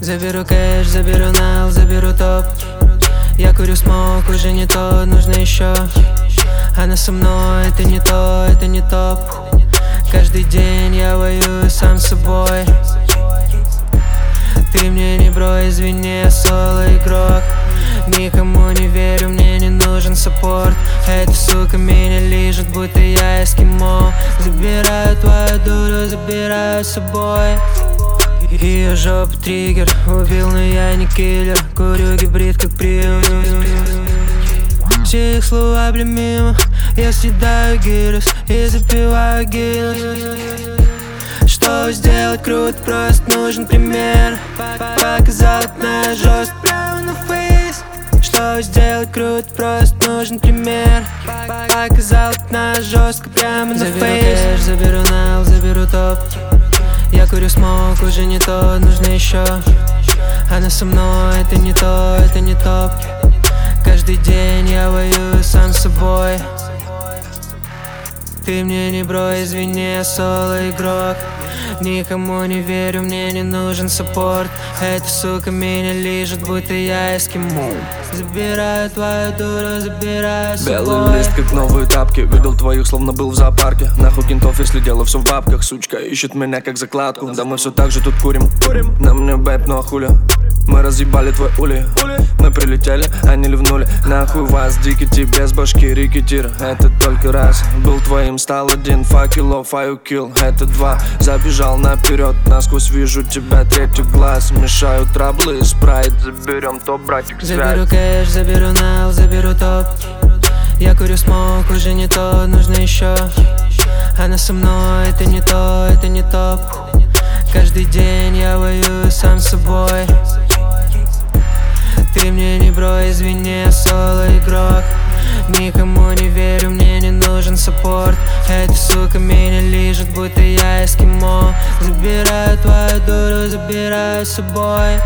Заберу кэш, заберу нал, заберу топ. Я курю смог, уже не то, нужно еще Она со мной, это не то, это не топ. Каждый день я воюю сам с собой. Ты мне не бро, извини, я соло игрок. Никому не верю, мне не нужен саппорт. Эта сука меня лежит, будто я эскимо. Забираю твою дуру, забираю с собой ее жопа триггер Убил, но я не киллер. Курю гибрид, как Prius Все их слова, бля, мимо. Я съедаю гирос и запиваю Guinness Что сделать круто, просто нужен пример. Показал на жестко прямо на face. Что сделать круто, просто нужен пример. Показал на жестко прямо на face. Заберу кэш, заберу нал, заберу топ я курю смог, уже не то, нужно еще Она со мной, это не то, это не топ. Каждый день я воюю сам с собой Ты мне не бро, извини, я соло игрок. Никому не верю, мне не нужен support. Эта сука меня лижет, будто я эскимо. Забираю твою дуру, забираю собой Белый лист, как новые тапки. Видел твоих, словно был в зоопарке. Нахуй кентов, если дело все в бабках. Сучка ищет меня как закладку. Да мы все так же тут курим, курим. На мне BAPE, ну а хули. Мы разъебали твой ули Мы прилетели, они ливнули. Нахуй вас, дикити, без башки, рикетир Это только раз. Был твоим, стал один. Факел, фаю килл Это два. Забежал наперед, насквозь вижу тебя Третий глаз, мешают траблы Спрайт, заберем топ, братик, связь. Заберу кэш, заберу нал, заберу топ. Я курю смог, уже не то, нужно еще Она со мной, это не то, это не топ. Каждый день я воюю сам с собой извини, я соло игрок? Никому не верю, мне не нужен саппорт. Эта сука меня лежит, будто я эскимо. Забираю твою дуру, забираю с собой